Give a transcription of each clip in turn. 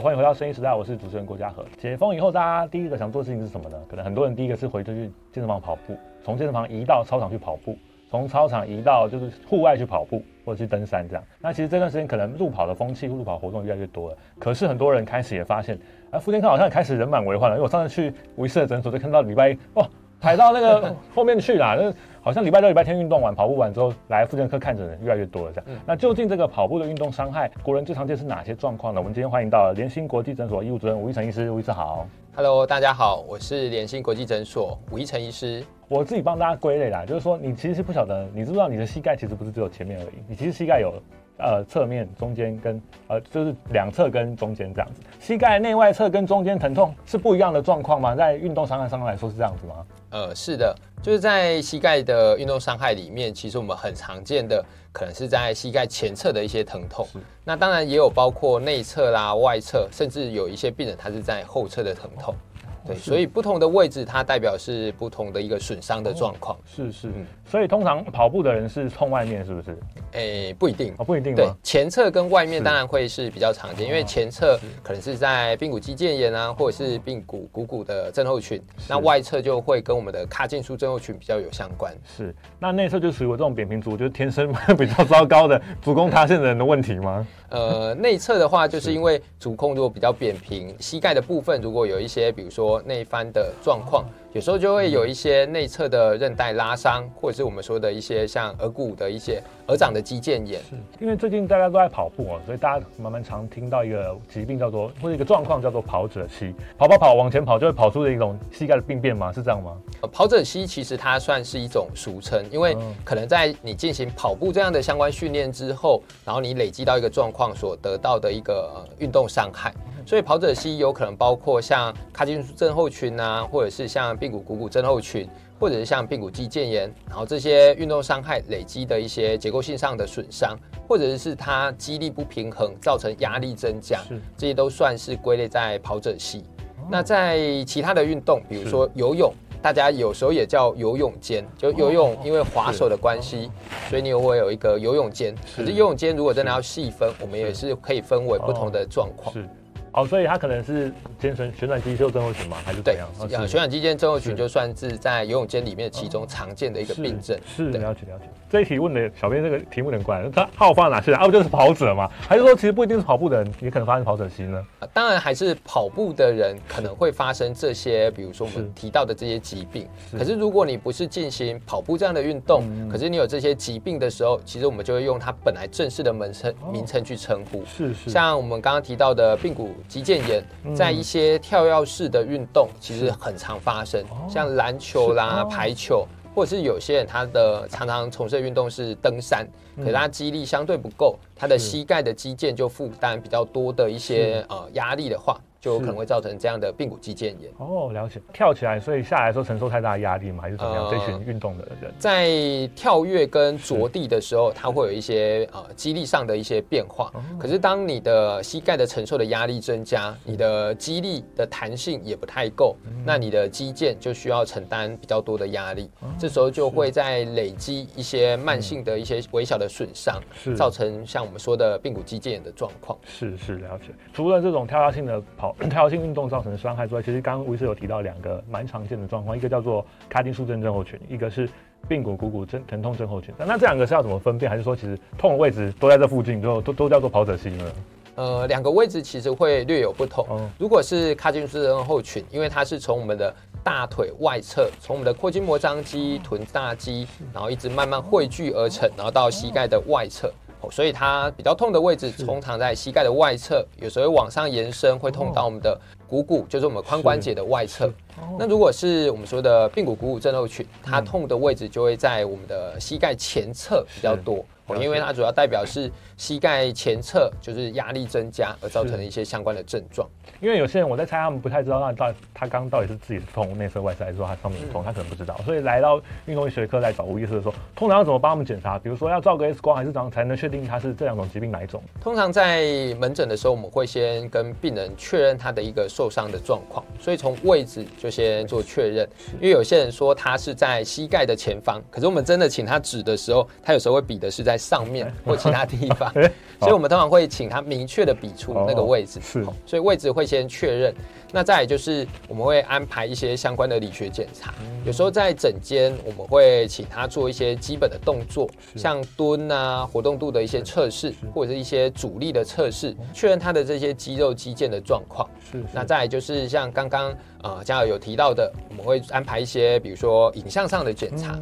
欢迎回到声音时代，我是主持人郭嘉和。解封以后，大家第一个想做的事情是什么呢？可能很多人第一个是回去去健身房跑步，从健身房移到操场去跑步，从操场移到就是户外去跑步或者去登山这样。那其实这段时间可能路跑的风气、路跑活动越来越多了，可是很多人开始也发现，哎、呃，复健科好像也开始人满为患了。因为我上次去吴医师的诊所，就看到礼拜一哇排到那个后面去啦，那。好像礼拜六、礼拜天运动完、跑步完之后，来复健科看诊的人越来越多了。这样，嗯、那究竟这个跑步的运动伤害，国人最常见是哪些状况呢？我们今天欢迎到联兴国际诊所医务主任吴一成医师，吴医师好。Hello，大家好，我是联兴国际诊所吴一成医师。我自己帮大家归类啦，就是说你其实是不晓得，你知不知道你的膝盖其实不是只有前面而已，你其实膝盖有呃侧面、中间跟呃就是两侧跟中间这样子。膝盖内外侧跟中间疼痛是不一样的状况吗？在运动伤害上来说是这样子吗？呃，是的。就是在膝盖的运动伤害里面，其实我们很常见的可能是在膝盖前侧的一些疼痛。是那当然也有包括内侧啦、外侧，甚至有一些病人他是在后侧的疼痛。对，所以不同的位置，它代表是不同的一个损伤的状况。哦。是是，嗯，所以通常跑步的人是痛外面，是不是？诶、欸，不一定哦，不一定。对，前侧跟外面当然会是比较常见，因为前侧可能是在髌骨肌腱炎啊，或者是髌骨股骨的症候群。那外侧就会跟我们的髂胫束症候群比较有相关。是，那内侧就属于我这种扁平足，就是天生 比较糟糕的足弓塌陷的人的问题吗？呃，内侧的话，就是因为主控如果比较扁平，膝盖的部分如果有一些，比如说内翻的状况。有时候就会有一些内侧的韧带拉伤，或者是我们说的一些像额骨的一些额长的肌腱炎。是，因为最近大家都在跑步哦，所以大家慢慢常听到一个疾病叫做，或者一个状况叫做跑者膝。跑跑跑往前跑就会跑出的一种膝盖的病变吗？是这样吗？呃，跑者膝其实它算是一种俗称，因为可能在你进行跑步这样的相关训练之后，然后你累积到一个状况所得到的一个呃运动伤害。所以跑者膝有可能包括像髂胫束症候群啊，或者是像髌骨股骨症候群，或者是像髌骨肌腱炎，然后这些运动伤害累积的一些结构性上的损伤，或者是它肌力不平衡造成压力增加，这些都算是归类在跑者膝。哦、那在其他的运动，比如说游泳，大家有时候也叫游泳肩，就游泳因为滑手的关系，所以你会有一个游泳肩。是可是游泳肩如果真的要细分，我们也是可以分为不同的状况。是哦，所以它可能是肩旋旋转肌袖症候群吗？还是怎样？对，旋转肌腱症候群就算是在游泳肩里面其中常见的一个病症。是，了解了解。这一题问的小编这个题目有点怪，他好放哪些人？啊，不就是跑者吗？还是说其实不一定是跑步的人也可能发生跑者膝呢？当然还是跑步的人可能会发生这些，比如说我们提到的这些疾病。可是如果你不是进行跑步这样的运动，可是你有这些疾病的时候，其实我们就会用它本来正式的门称名称去称呼。是是。像我们刚刚提到的髌骨肌腱炎。在一些跳跃式的运动，其实很常发生，像篮球啦、排球，或者是有些人他的常常从事的运动是登山，可是他肌力相对不够，他的膝盖的肌腱就负担比较多的一些呃压力的话。就有可能会造成这样的髌骨肌腱炎哦，了解。跳起来，所以下来的时候承受太大的压力吗？还是怎么样？这群运动的人在跳跃跟着地的时候，它会有一些呃肌力上的一些变化。可是当你的膝盖的承受的压力增加，你的肌力的弹性也不太够，那你的肌腱就需要承担比较多的压力。这时候就会在累积一些慢性的一些微小的损伤，造成像我们说的髌骨肌腱炎的状况。是是，了解。除了这种跳跃性的跑。跳跃性运动造成的伤害之外，其实刚刚吴医师有提到两个蛮常见的状况，一个叫做髂胫束症症候群，一个是髌骨股骨症疼痛症候群。那这两个是要怎么分辨？还是说其实痛的位置都在这附近，就都都叫做跑者膝呢？呃，两个位置其实会略有不同。嗯、如果是髂胫束症候群，因为它是从我们的大腿外侧，从我们的阔筋膜张肌、臀大肌，然后一直慢慢汇聚而成，然后到膝盖的外侧。所以它比较痛的位置，通常在膝盖的外侧，有时候往上延伸，会痛到我们的股骨，就是我们髋关节的外侧。那如果是我们说的髌骨股骨症候群，它痛的位置就会在我们的膝盖前侧比较多。因为它主要代表是膝盖前侧就是压力增加而造成的一些相关的症状。因为有些人我在猜，他们不太知道那到他刚到底是自己是痛内侧外侧，还是说他上面痛，他可能不知道。所以来到运动医学科来找吴医师的时候，通常要怎么帮他们检查？比如说要照个 X 光，还是怎样才能确定他是这两种疾病哪一种？通常在门诊的时候，我们会先跟病人确认他的一个受伤的状况，所以从位置就先做确认。因为有些人说他是在膝盖的前方，可是我们真的请他指的时候，他有时候会比的是在。上面 或其他地方，所以我们通常会请他明确的比出那个位置。是，所以位置会先确认。那再来就是我们会安排一些相关的理学检查，有时候在诊间我们会请他做一些基本的动作，像蹲啊、活动度的一些测试，或者是一些阻力的测试，确认他的这些肌肉肌腱的状况。是。那再来就是像刚刚呃嘉尔有提到的，我们会安排一些比如说影像上的检查。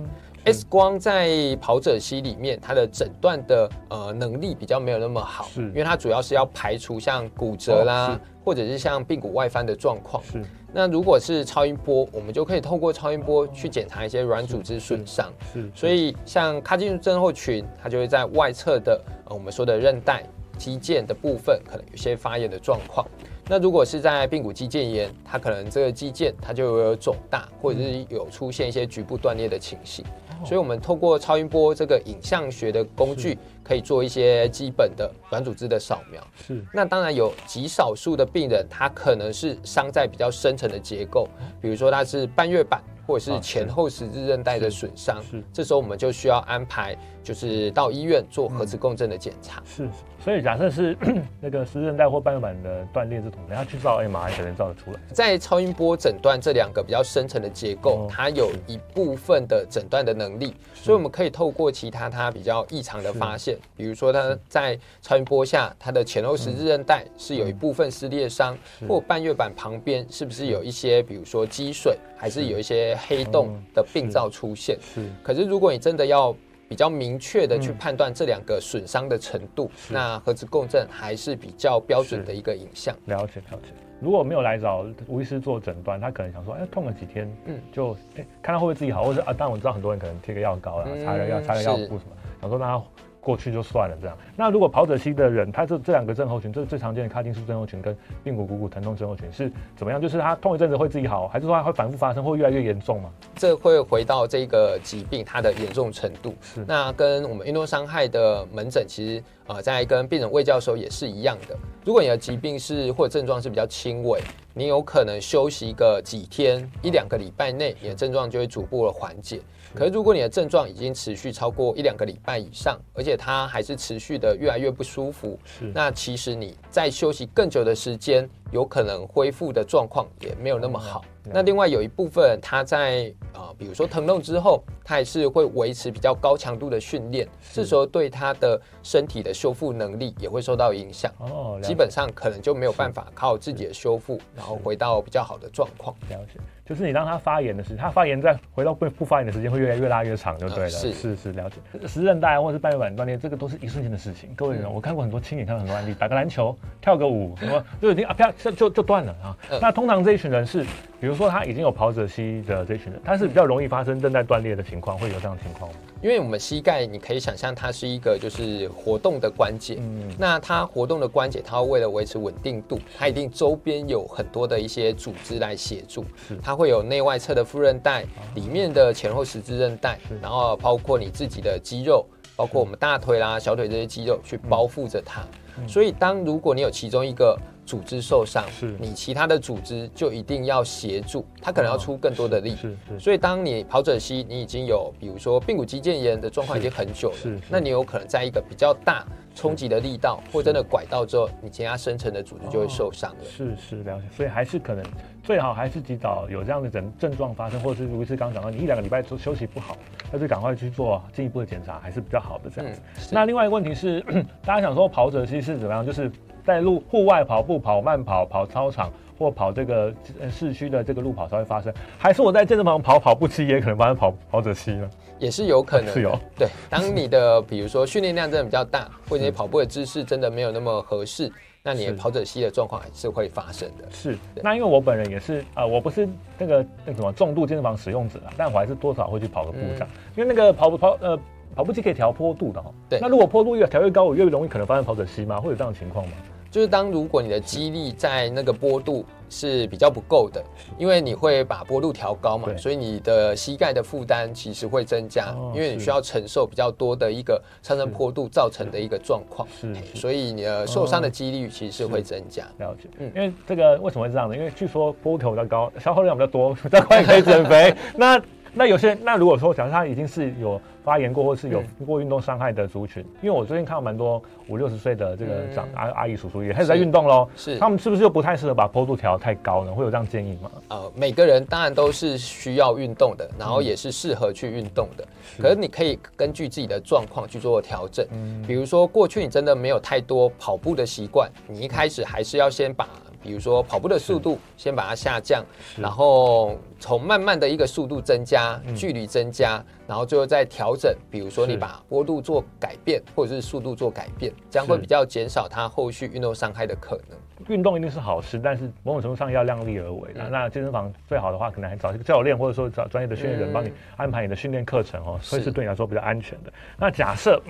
X 光在跑者膝里面，它的诊断的呃能力比较没有那么好，是，因为它主要是要排除像骨折啦，哦、或者是像髌骨外翻的状况。是，那如果是超音波，我们就可以透过超音波去检查一些软组织损伤。是，所以像髂胫束症候群，它就会在外侧的呃我们说的韧带、肌腱的部分，可能有些发炎的状况。那如果是在髌骨肌腱炎，它可能这个肌腱它就有肿大，或者是有出现一些局部断裂的情形。所以，我们透过超音波这个影像学的工具，可以做一些基本的软组织的扫描。是。那当然有极少数的病人，他可能是伤在比较深层的结构，比如说他是半月板。或者是前后十字韧带的损伤，是，这时候我们就需要安排，就是到医院做核磁共振的检查。是，所以假设是 那个十字韧带或半月板的断裂这种，等下去照 MRI 才能照得出来。在超音波诊断这两个比较深层的结构，它有一部分的诊断的能力，所以我们可以透过其他它比较异常的发现，比如说它在超音波下，它的前后十字韧带是有一部分撕裂伤，或半月板旁边是不是有一些，比如说积水。还是有一些黑洞的病灶出现，是。可是如果你真的要比较明确的去判断这两个损伤的程度，那核磁共振还是比较标准的一个影像。了解了解。如果没有来找吴医师做诊断，他可能想说，哎，痛了几天，嗯，就哎，看他会不会自己好，或者啊，但我知道很多人可能贴个药膏啦，擦个药，擦个药布什么，想说让他。过去就算了，这样。那如果跑者期的人，他这这两个症候群，这是最常见的髂胫束症候群跟髌骨股骨疼痛症候群是怎么样？就是他痛一阵子会自己好，还是说他会反复发生，会越来越严重吗？这会回到这个疾病它的严重程度。是。那跟我们运动伤害的门诊其实呃，在跟病人卫教的时候也是一样的。如果你的疾病是或者症状是比较轻微，你有可能休息个几天一两个礼拜内，你的症状就会逐步的缓解。可是，如果你的症状已经持续超过一两个礼拜以上，而且它还是持续的越来越不舒服，是。那其实你在休息更久的时间，有可能恢复的状况也没有那么好。嗯、那另外有一部分，他在呃，比如说疼痛之后，他还是会维持比较高强度的训练，这时候对他的身体的修复能力也会受到影响。哦，基本上可能就没有办法靠自己的修复，然后回到比较好的状况。了解。就是你让他发炎的时间，他发炎再回到不不发炎的时间会越来越拉越长，就对了。是是是，了解。十字韧带或者是半月板断裂，这个都是一瞬间的事情。各位人，我看过很多亲眼看到很多案例，打个篮球、跳个舞，什么就已经啊啪就就就断了啊。那通常这一群人是，比如说他已经有跑者膝的这一群人，他是比较容易发生韧带断裂的情况，会有这样的情况吗？因为我们膝盖，你可以想象它是一个就是活动的关节，嗯，那它活动的关节，它为了维持稳定度，它一定周边有很多的一些组织来协助，是。它会有内外侧的副韧带，里面的前后十字韧带，然后包括你自己的肌肉，包括我们大腿啦、小腿这些肌肉去包覆着它，所以当如果你有其中一个组织受伤，是你其他的组织就一定要协助，它可能要出更多的力。哦、是是，是。所以当你跑者膝，你已经有比如说髌骨肌腱炎的状况已经很久了，是。那你有可能在一个比较大冲击的力道，或真的拐到之后，你其他深层的组织就会受伤了。是是，了解。所以还是可能最好还是及早有这样的症症状发生，或者是如医师刚刚讲到，你一两个礼拜休休息不好，那就赶快去做进一步的检查，还是比较好的这样子。嗯、那另外一个问题是，大家想说跑者膝是怎么样？就是。在路户外跑步、跑慢跑、跑操场或跑这个市区的这个路跑才会发生，还是我在健身房跑跑步机也可能发生跑跑者膝呢？也是有可能，是有。对，当你的比如说训练量真的比较大，或者你跑步的姿势真的没有那么合适，那你的跑者膝的状况还是会发生的。是，那因为我本人也是啊、呃，我不是那个那什么重度健身房使用者啊，但我还是多少会去跑个步这样，嗯、因为那个跑步跑呃跑步机可以调坡度的哈。对。那如果坡度越调越高，我越容易可能发生跑者膝吗？会有这样的情况吗？就是当如果你的肌力在那个坡度是比较不够的，因为你会把坡度调高嘛，所以你的膝盖的负担其实会增加，因为你需要承受比较多的一个上升坡度造成的一个状况，是，所以你的受伤的几率其实是会增加。了解，嗯，因为这个为什么会这样呢？因为据说坡度比较高，消耗量比较多，比较快可以减肥。那那有些那如果说假设他已经是有发炎过或是有过运动伤害的族群，嗯、因为我最近看到蛮多五六十岁的这个长、嗯、阿阿姨叔叔也开始在运动喽，是他们是不是又不太适合把坡度调太高呢？会有这样建议吗？呃，每个人当然都是需要运动的，然后也是适合去运动的，嗯、可是你可以根据自己的状况去做调整。嗯，比如说过去你真的没有太多跑步的习惯，你一开始还是要先把。比如说跑步的速度先把它下降，然后从慢慢的一个速度增加，距离增加，然后最后再调整。比如说你把坡度做改变，或者是速度做改变，这样会比较减少它后续运动伤害的可能。运动一定是好事，但是某种程度上要量力而为。那健身房最好的话，可能还找一个教练，或者说找专业的训练人帮你安排你的训练课程哦，所以是对你来说比较安全的。那假设。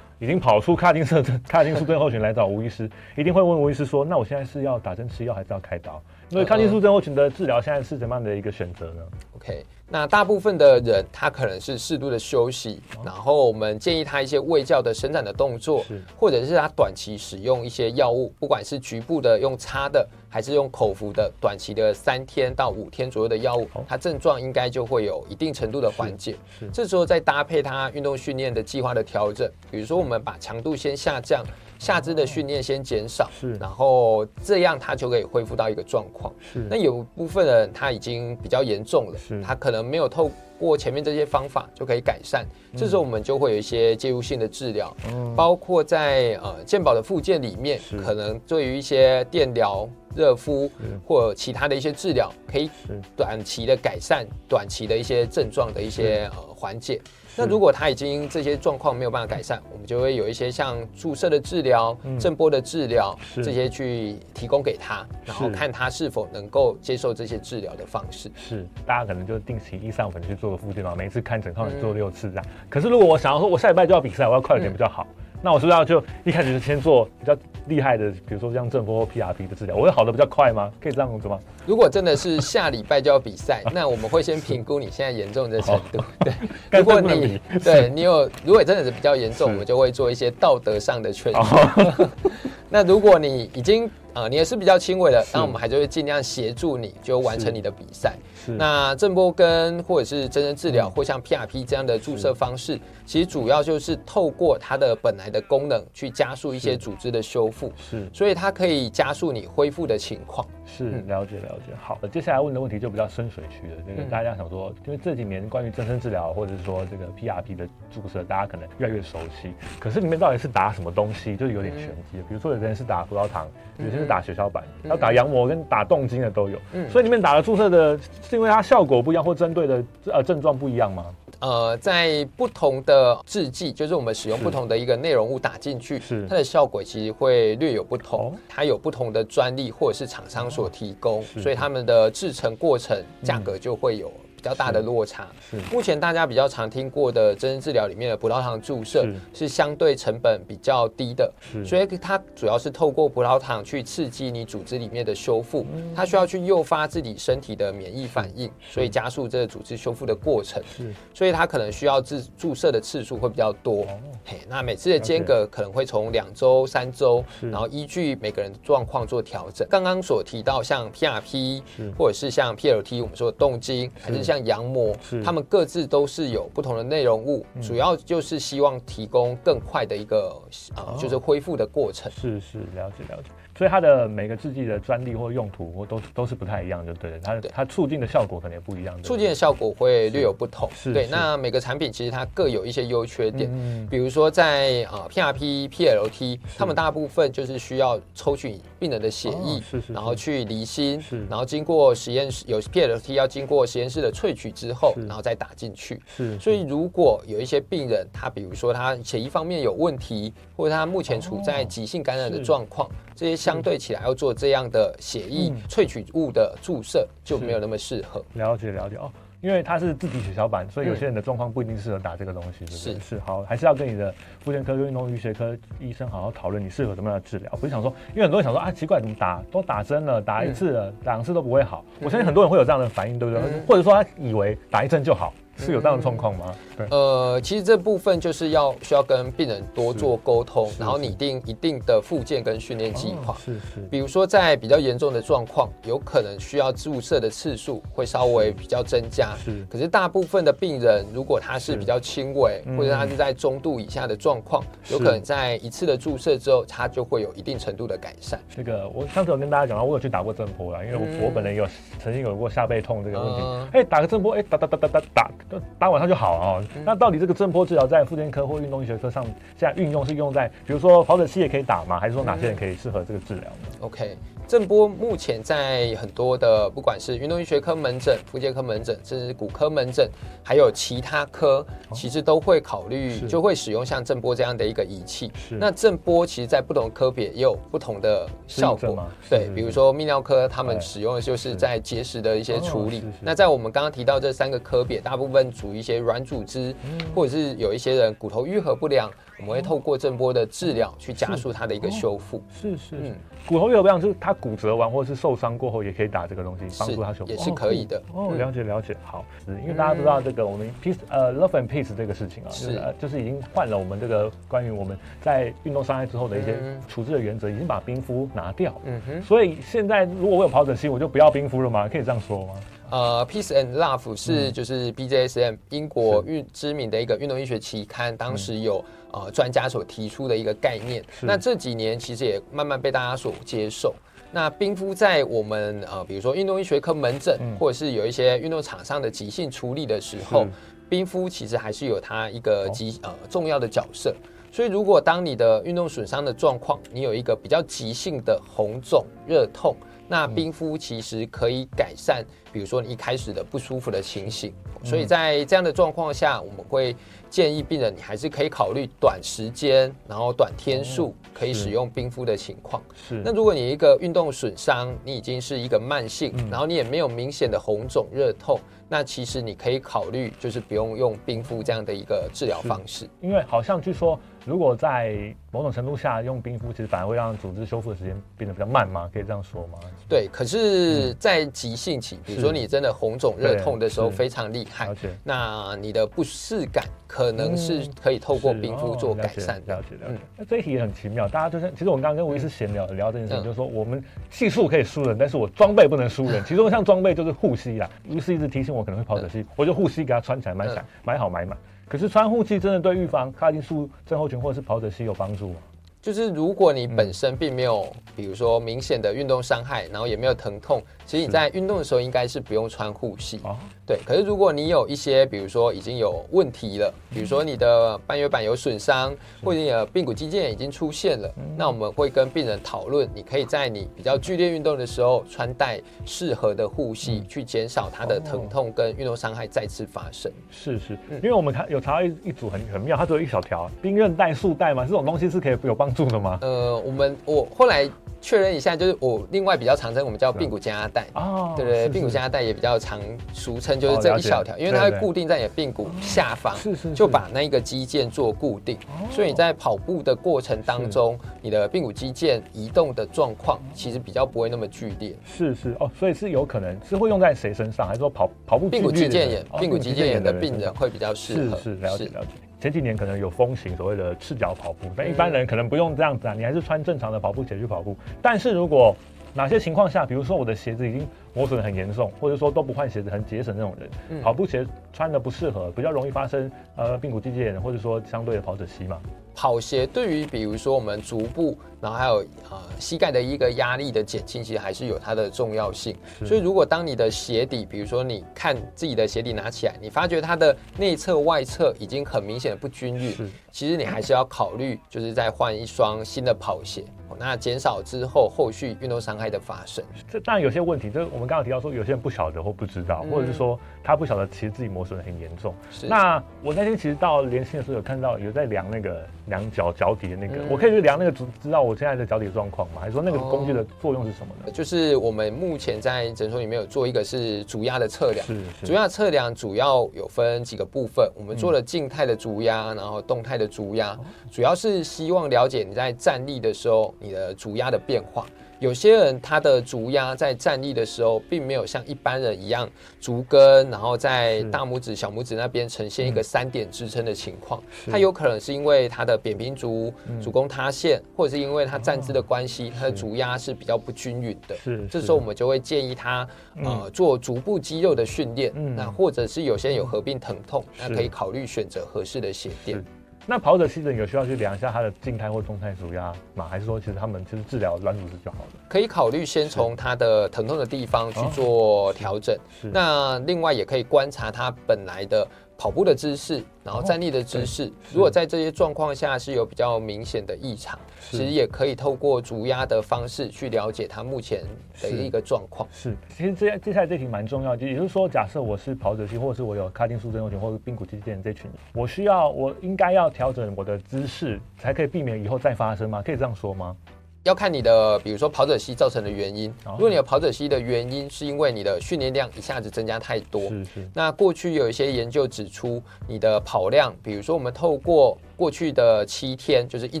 已经跑出卡丁车、卡丁素症候群来找吴医师，一定会问吴医师说：“那我现在是要打针吃药，还是要开刀？”因为卡丁素症候群的治疗现在是怎么样的一个选择呢？OK。那大部分的人，他可能是适度的休息，然后我们建议他一些胃教的伸展的动作，或者是他短期使用一些药物，不管是局部的用擦的，还是用口服的，短期的三天到五天左右的药物，他症状应该就会有一定程度的缓解。这时候再搭配他运动训练的计划的调整，比如说我们把强度先下降。下肢的训练先减少，是，然后这样他就可以恢复到一个状况。是，那有部分人他已经比较严重了，是，他可能没有透过前面这些方法就可以改善。嗯、这时候我们就会有一些介入性的治疗，嗯、包括在呃健保的附件里面，可能对于一些电疗、热敷或其他的一些治疗，可以短期的改善短期的一些症状的一些呃缓解。那如果他已经这些状况没有办法改善，我们就会有一些像注射的治疗、震波的治疗这些去提供给他，然后看他是否能够接受这些治疗的方式。是，大家可能就定期一上粉去做个复健嘛，每次看整套做六次这样。可是如果我想要说，我下礼拜就要比赛，我要快一点比较好。那我是不是要就一开始就先做比较厉害的，比如说像正波或 PRP 的治疗，我会好的比较快吗？可以这样子吗？如果真的是下礼拜就要比赛，那我们会先评估你现在严重的程度。对，如果你对你有，如果真的是比较严重，我们就会做一些道德上的劝说。那如果你已经啊、呃，你也是比较轻微的，那我们还是会尽量协助你，就完成你的比赛。那震波跟或者是真人治疗，或像 PRP 这样的注射方式，其实主要就是透过它的本来的功能去加速一些组织的修复，是，所以它可以加速你恢复的情况。是，了解了解。好，接下来问的问题就比较深水区了。这个大家想说，因为这几年关于增生治疗或者是说这个 PRP 的注射，大家可能越来越熟悉。可是里面到底是打什么东西，就是有点玄机。比如说有的人是打葡萄糖，有些是打血小板，要打羊膜跟打动筋的都有。嗯，所以你们打了注射的。是因为它效果不一样，或针对的呃症状不一样吗？呃，在不同的制剂，就是我们使用不同的一个内容物打进去，是它的效果其实会略有不同。哦、它有不同的专利或者是厂商所提供，哦、所以他们的制成过程价格就会有。比较大的落差。是，是目前大家比较常听过的增生治疗里面的葡萄糖注射是。相对成本比较低的，所以它主要是透过葡萄糖去刺激你组织里面的修复，它需要去诱发自己身体的免疫反应，所以加速这个组织修复的过程，是。所以它可能需要注注射的次数会比较多，嘿，那每次的间隔可能会从两周、三周，然后依据每个人的状况做调整。刚刚所提到像 PRP 或者是像 PLT，我们说的动经还是像。像羊膜，是他们各自都是有不同的内容物，嗯、主要就是希望提供更快的一个啊，就是恢复的过程。是是，了解了解。所以它的每个制剂的专利或用途或都都是不太一样，就对了。它它促进的效果可能也不一样，促进的效果会略有不同。是，对。那每个产品其实它各有一些优缺点。嗯。比如说在啊 PRP、PLT，他们大部分就是需要抽取病人的血液，是是，然后去离心，是，然后经过实验室有 PLT 要经过实验室的萃取之后，然后再打进去。是。所以如果有一些病人，他比如说他血液方面有问题，或者他目前处在急性感染的状况，这些相对起来要做这样的血液萃取物的注射就没有那么适合。了解了解哦，因为它是自体血小板，所以有些人的状况不一定适合打这个东西，是不是？是好，还是要跟你的妇产科、运动医学科医生好好讨论，你适合什么样的治疗。不是想说，因为很多人想说啊，奇怪，怎么打都打针了，打一次了，两次都不会好。我相信很多人会有这样的反应，对不对？或者说他以为打一针就好。是有这样的状况吗？对，呃，其实这部分就是要需要跟病人多做沟通，然后拟定一定的复健跟训练计划。是是。比如说在比较严重的状况，有可能需要注射的次数会稍微比较增加。是。可是大部分的病人，如果他是比较轻微，或者他是在中度以下的状况，有可能在一次的注射之后，他就会有一定程度的改善。这个我上次有跟大家讲到，我有去打过震波啦，因为我我本人有曾经有过下背痛这个问题。哎，打个震波，哎，打打打打打打，打晚上就好了哦。那到底这个震波治疗在复健科或运动医学科上，现在运用是用在，比如说跑者期也可以打吗？还是说哪些人可以适合这个治疗呢？OK。震波目前在很多的，不管是运动医学科门诊、附健科门诊，甚至骨科门诊，还有其他科，其实都会考虑，就会使用像震波这样的一个仪器。是。那震波其实，在不同科别也有不同的效果。对，比如说泌尿科，他们使用的就是在结石的一些处理。那在我们刚刚提到这三个科别，大部分主一些软组织，或者是有一些人骨头愈合不良。我们会透过震波的治疗去加速它的一个修复。是是，嗯，骨头有不一样，就是它骨折完或者是受伤过后，也可以打这个东西帮助它修复，也是可以的。哦，了解了解。好，是因为大家知道这个我们 peace 呃 love and peace 这个事情啊，是就是已经换了我们这个关于我们在运动伤害之后的一些处置的原则，已经把冰敷拿掉。嗯哼。所以现在如果我有跑者膝，我就不要冰敷了吗？可以这样说吗？呃，Peace and Love 是就是 BJSM 英国运知名的一个运动医学期刊，当时有呃专家所提出的一个概念。那这几年其实也慢慢被大家所接受。那冰敷在我们呃比如说运动医学科门诊，或者是有一些运动场上的急性处理的时候，冰敷其实还是有它一个极呃重要的角色。所以如果当你的运动损伤的状况，你有一个比较急性的红肿热痛。那冰敷其实可以改善，比如说你一开始的不舒服的情形，所以在这样的状况下，我们会建议病人你还是可以考虑短时间，然后短天数可以使用冰敷的情况。是。那如果你一个运动损伤，你已经是一个慢性，然后你也没有明显的红肿热痛，那其实你可以考虑就是不用用冰敷这样的一个治疗方式，因为好像据说。如果在某种程度下用冰敷，其实反而会让组织修复的时间变得比较慢吗？可以这样说吗？对，可是，在急性期，比如说你真的红肿热痛的时候非常厉害，那你的不适感可能是可以透过冰敷做改善。了解了解。那这一题也很奇妙，大家就是，其实我们刚刚跟吴医师闲聊聊这件事情，就是说我们技术可以输人，但是我装备不能输人。其中像装备就是护膝啦，吴医师一直提醒我可能会跑者膝，我就护膝给他穿起来，买买买好买满。可是穿护膝真的对预防卡丁素症候群或者是跑者膝有帮助吗？就是如果你本身并没有，比如说明显的运动伤害，然后也没有疼痛，其实你在运动的时候应该是不用穿护膝。对。可是如果你有一些，比如说已经有问题了，比如说你的半月板有损伤，或者你的髌骨肌腱已经出现了，那我们会跟病人讨论，你可以在你比较剧烈运动的时候穿戴适合的护膝，去减少它的疼痛跟运动伤害再次发生。是是，因为我们看有查到一一组很很妙，它只有一小条冰韧带束带嘛，这种东西是可以有帮助的吗？呃，我们我后来确认一下，就是我另外比较常称，我们叫髌骨加压带。哦，对对，髌骨加压带也比较常俗称，就是这一小条，因为它会固定在你的髌骨下方，是是，就把那个肌腱做固定。所以你在跑步的过程当中，你的髌骨肌腱移动的状况其实比较不会那么剧烈。是是哦，所以是有可能是会用在谁身上，还是说跑跑步？髌骨肌腱炎，髌骨肌腱炎的病人会比较适合。是是，了解了解。前几年可能有风行所谓的赤脚跑步，但一般人可能不用这样子啊，你还是穿正常的跑步鞋去跑步。但是如果哪些情况下，比如说我的鞋子已经磨损很严重，或者说都不换鞋子很节省那种人，嗯、跑步鞋穿的不适合，比较容易发生呃髌骨肌腱炎，或者说相对的跑者膝嘛。跑鞋对于比如说我们足部，然后还有呃膝盖的一个压力的减轻，其实还是有它的重要性。所以如果当你的鞋底，比如说你看自己的鞋底拿起来，你发觉它的内侧外侧已经很明显的不均匀，其实你还是要考虑，就是再换一双新的跑鞋。那减少之后，后续运动伤害的发生，这当然有些问题，就是我们刚刚提到说，有些人不晓得或不知道，或者是说他不晓得其实自己磨损很严重。是。那我那天其实到连线的时候有看到有在量那个量脚脚底的那个，我可以去量那个知知道我现在的脚底状况吗？还是说那个工具的作用是什么呢？就是我们目前在诊所里面有做一个是足压的测量，是足压测量主要有分几个部分，我们做了静态的足压，然后动态的足压，主要是希望了解你在站立的时候。你的足压的变化，有些人他的足压在站立的时候，并没有像一般人一样足跟，然后在大拇指、小拇指那边呈现一个三点支撑的情况。他有可能是因为他的扁平足、足弓塌陷，或者是因为他站姿的关系，他的足压是比较不均匀的。是，这时候我们就会建议他呃做足部肌肉的训练。那或者是有些人有合并疼痛，那可以考虑选择合适的鞋垫。那跑者其实有需要去量一下他的静态或动态足压吗？还是说其实他们其实治疗软组织就好了？可以考虑先从他的疼痛的地方去做调整。那另外也可以观察他本来的。跑步的姿势，然后站立的姿势，如果在这些状况下是有比较明显的异常，其实也可以透过足压的方式去了解他目前的一个状况。是，其实接接下来这题蛮重要，就也就是说，假设我是跑者型，或者是我有髂胫束症候群或者髌骨肌腱这群，我需要我应该要调整我的姿势，才可以避免以后再发生吗？可以这样说吗？要看你的，比如说跑者膝造成的原因。如果你有跑者膝的原因是因为你的训练量一下子增加太多，是是。那过去有一些研究指出，你的跑量，比如说我们透过过去的七天，就是一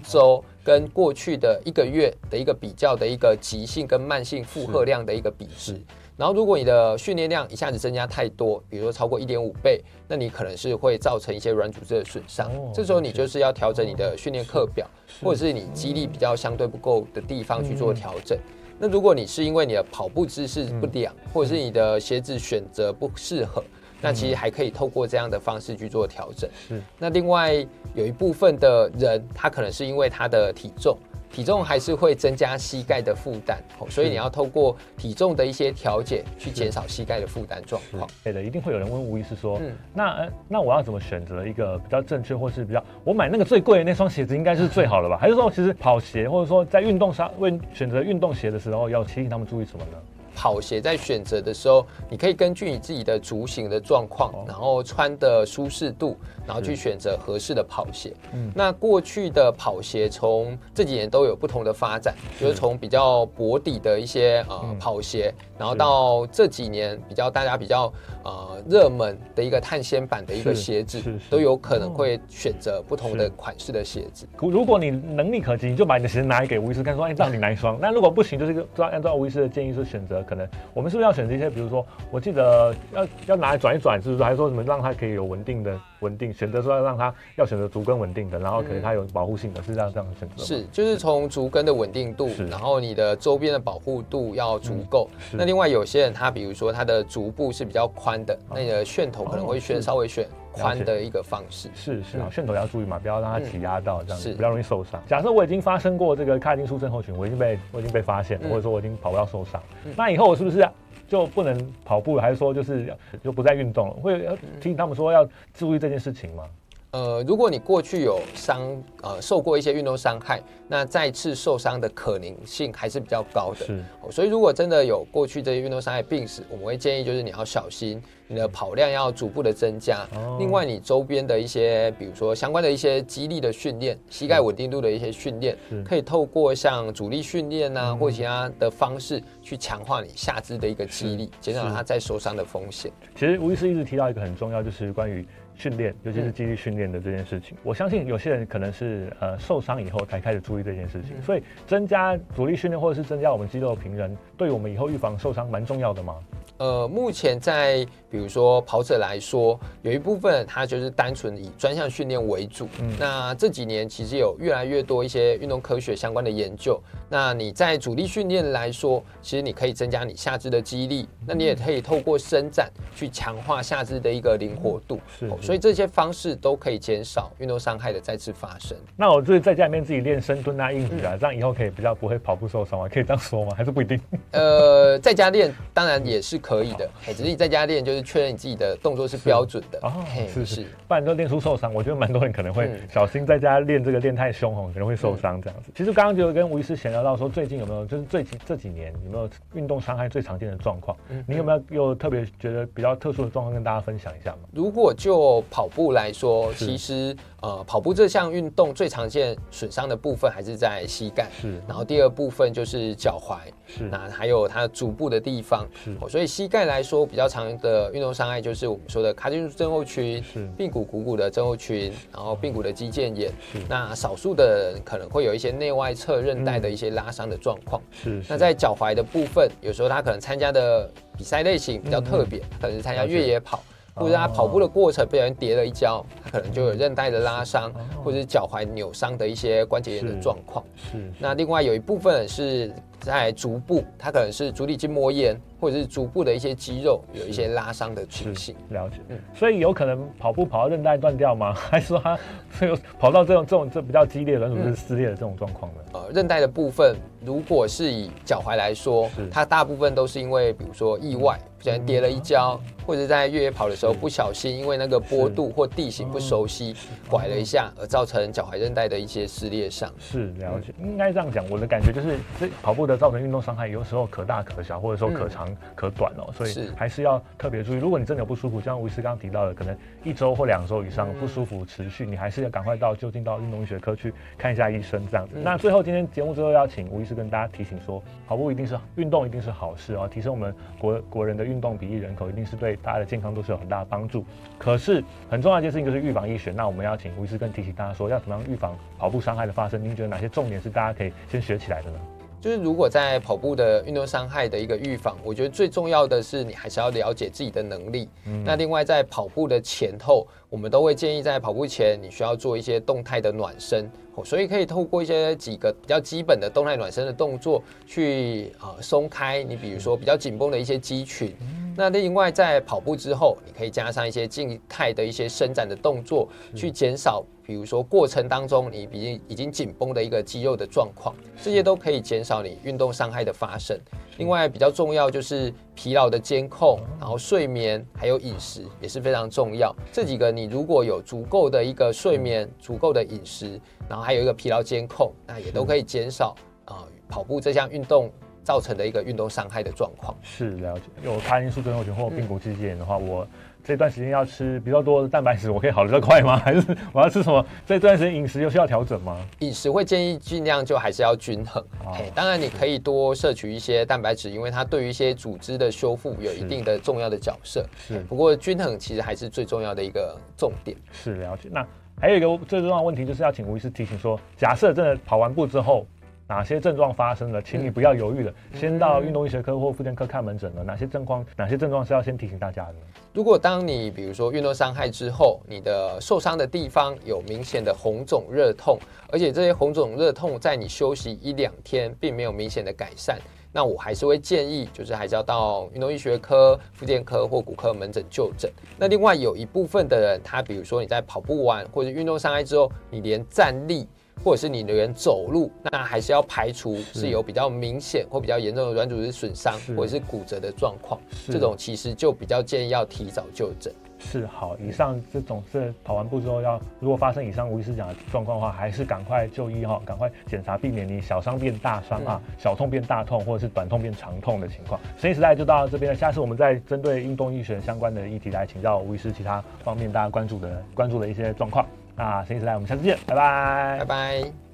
周，跟过去的一个月的一个比较的一个急性跟慢性负荷量的一个比值。然后，如果你的训练量一下子增加太多，比如说超过一点五倍，那你可能是会造成一些软组织的损伤。哦、这时候你就是要调整你的训练课表，或者是你肌力比较相对不够的地方去做调整。嗯、那如果你是因为你的跑步姿势不良，嗯、或者是你的鞋子选择不适合，嗯、那其实还可以透过这样的方式去做调整。是。那另外有一部分的人，他可能是因为他的体重。体重还是会增加膝盖的负担，所以你要透过体重的一些调节去减少膝盖的负担状况。对的，一定会有人问吴医师说，嗯、那那我要怎么选择一个比较正确，或是比较我买那个最贵的那双鞋子应该是最好的吧？还是说其实跑鞋或者说在运动上问选择运动鞋的时候要提醒他们注意什么呢？跑鞋在选择的时候，你可以根据你自己的足型的状况，然后穿的舒适度，然后去选择合适的跑鞋。嗯，那过去的跑鞋从这几年都有不同的发展，就是从比较薄底的一些呃跑鞋，然后到这几年比较大家比较呃热门的一个碳纤版的一个鞋子，都有可能会选择不同的款式的鞋子。如果你能力可及，你就把你的鞋子拿来给吴医师看，说 哎，让你哪一双？那如果不行，就是按按照吴医师的建议，是选择。可能我们是不是要选择一些，比如说，我记得要要拿来转一转，是不是？还是说什么让它可以有稳定的稳定？选择说要让它要选择足跟稳定的，然后可能它有保护性的，是这样这样的选择。是，就是从足跟的稳定度，然后你的周边的保护度要足够。那另外有些人他比如说他的足部是比较宽的，那你的楦头可能会选稍微选宽的一个方式。是是啊，线头要注意嘛，不要让它挤压到这样子，比较容易受伤。假设我已经发生过这个髂胫束症候群，我已经被我已经被发现，或者说我已经跑不到受伤，那以后我是不是就不能跑步，还是说就是就不再运动了？会提醒他们说要注意这件事情吗？呃，如果你过去有伤，呃，受过一些运动伤害，那再次受伤的可能性还是比较高的。是，所以如果真的有过去这些运动伤害病史，我们会建议就是你要小心，你的跑量要逐步的增加。哦、另外，你周边的一些，比如说相关的一些肌力的训练，膝盖稳定度的一些训练，可以透过像阻力训练啊，嗯、或其他的方式去强化你下肢的一个肌力，减少它再受伤的风险。其实吴医师一直提到一个很重要，就是关于。训练，尤其是肌力训练的这件事情，我相信有些人可能是呃受伤以后才开始注意这件事情，所以增加阻力训练或者是增加我们肌肉的平衡，对我们以后预防受伤蛮重要的吗？呃，目前在比如说跑者来说，有一部分他就是单纯以专项训练为主。嗯，那这几年其实有越来越多一些运动科学相关的研究。那你在主力训练来说，其实你可以增加你下肢的肌力，那你也可以透过伸展去强化下肢的一个灵活度。是，是，所以这些方式都可以减少运动伤害的再次发生。那我就是在家里面自己练深蹲啊、硬举啊，嗯、这样以后可以比较不会跑步受伤吗？可以这样说吗？还是不一定？呃，在家练当然也是可。可以的，哎，只是你在家练，就是确认你自己的动作是标准的哦。是是，不然都练出受伤。我觉得蛮多人可能会小心在家练这个练太凶哦，可能会受伤这样子。其实刚刚就跟吴医师闲聊到说，最近有没有就是最近这几年有没有运动伤害最常见的状况？你有没有又特别觉得比较特殊的状况跟大家分享一下吗？如果就跑步来说，其实呃，跑步这项运动最常见损伤的部分还是在膝盖，是。然后第二部分就是脚踝，是。那还有它足部的地方，是。所以膝膝盖来说，比较常的运动伤害就是我们说的卡紧束症候群，是髌骨股骨的症候群，然后髌骨的肌腱炎。是那少数的人可能会有一些内外侧韧带的一些拉伤的状况。是。那在脚踝的部分，有时候他可能参加的比赛类型比较特别，可能是参加越野跑。或者他跑步的过程不小心跌了一跤，他可能就有韧带的拉伤，或者是脚踝扭伤的一些关节炎的状况。是。那另外有一部分是在足部，它可能是足底筋膜炎，或者是足部的一些肌肉有一些拉伤的情形。了解。嗯。所以有可能跑步跑到韧带断掉吗？还是说他有跑到这种这种这比较激烈的软组织撕裂的这种状况呢？呃，韧带的部分，如果是以脚踝来说，它大部分都是因为比如说意外。不小心跌了一跤，或者在越野跑的时候不小心，因为那个坡度或地形不熟悉，拐了一下，而造成脚踝韧带的一些撕裂伤。是了解，应该这样讲。我的感觉就是，这跑步的造成运动伤害，有时候可大可小，或者说可长可短哦。所以还是要特别注意。如果你真的有不舒服，像吴医师刚刚提到的，可能一周或两周以上不舒服持续，你还是要赶快到就近到运动医学科去看一下医生这样子。那最后今天节目最后要请吴医师跟大家提醒说，跑步一定是运动，一定是好事哦，提升我们国国人的运动比例人口一定是对大家的健康都是有很大的帮助。可是很重要一件事情就是预防医学。那我们要请吴医师跟提醒大家说，要怎么样预防跑步伤害的发生？您觉得哪些重点是大家可以先学起来的呢？就是如果在跑步的运动伤害的一个预防，我觉得最重要的是你还是要了解自己的能力。嗯、那另外在跑步的前后，我们都会建议在跑步前你需要做一些动态的暖身。所以可以透过一些几个比较基本的动态暖身的动作去啊松开你，比如说比较紧绷的一些肌群。那另外在跑步之后，你可以加上一些静态的一些伸展的动作，去减少比如说过程当中你已经已经紧绷的一个肌肉的状况，这些都可以减少你运动伤害的发生。另外比较重要就是疲劳的监控，然后睡眠还有饮食也是非常重要。这几个你如果有足够的一个睡眠、足够的饮食，然后还有一个疲劳监控，那也都可以减少啊、呃、跑步这项运动造成的一个运动伤害的状况。是了解，有卡因素症候群或髌骨肌腱炎的话，嗯、我。这段时间要吃比较多的蛋白质，我可以好得快吗？还是我要吃什么？这段时间饮食又需要调整吗？饮食会建议尽量就还是要均衡。哦、当然你可以多摄取一些蛋白质，因为它对于一些组织的修复有一定的重要的角色。是，不过均衡其实还是最重要的一个重点。是了解。那还有一个最重要的问题，就是要请吴医师提醒说，假设真的跑完步之后。哪些症状发生了，请你不要犹豫了，嗯、先到运动医学科或复健科看门诊了。哪些症状？哪些症状是要先提醒大家的？如果当你比如说运动伤害之后，你的受伤的地方有明显的红肿热痛，而且这些红肿热痛在你休息一两天并没有明显的改善，那我还是会建议，就是还是要到运动医学科、复健科或骨科门诊就诊。那另外有一部分的人，他比如说你在跑步完或者运动伤害之后，你连站立。或者是你的人走路，那还是要排除是有比较明显或比较严重的软组织损伤或者是骨折的状况，这种其实就比较建议要提早就诊。是好，以上这种是跑完步之后要，如果发生以上吴医师讲的状况的话，还是赶快就医哈，赶快检查，避免你小伤变大伤啊，小痛变大痛，或者是短痛变长痛的情况。生医时代就到这边了，下次我们再针对运动医学相关的议题来请教吴医师其他方面大家关注的关注的一些状况。那生医时代，我们下次见，拜拜，拜拜。